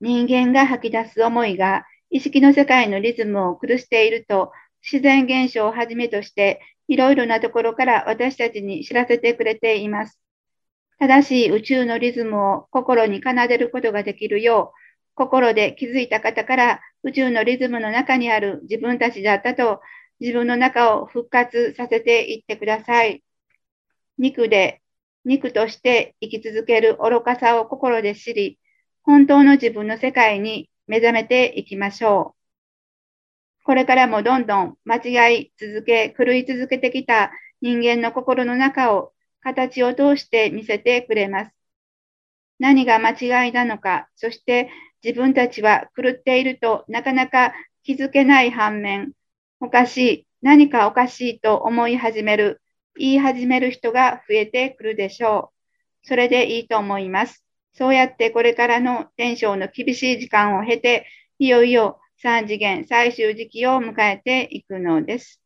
人間が吐き出す思いが意識の世界のリズムを狂していると自然現象をはじめとしていろいろなところから私たちに知らせてくれています。正しい宇宙のリズムを心に奏でることができるよう、心で気づいた方から宇宙のリズムの中にある自分たちだったと自分の中を復活させていってください。肉で、肉として生き続ける愚かさを心で知り、本当の自分の世界に目覚めていきましょう。これからもどんどん間違い続け、狂い続けてきた人間の心の中を形を通して見せてくれます。何が間違いなのか、そして自分たちは狂っているとなかなか気づけない反面、おかしい、何かおかしいと思い始める、言い始める人が増えてくるでしょう。それでいいと思います。そうやってこれからの天正の厳しい時間を経て、いよいよ3次元最終時期を迎えていくのです。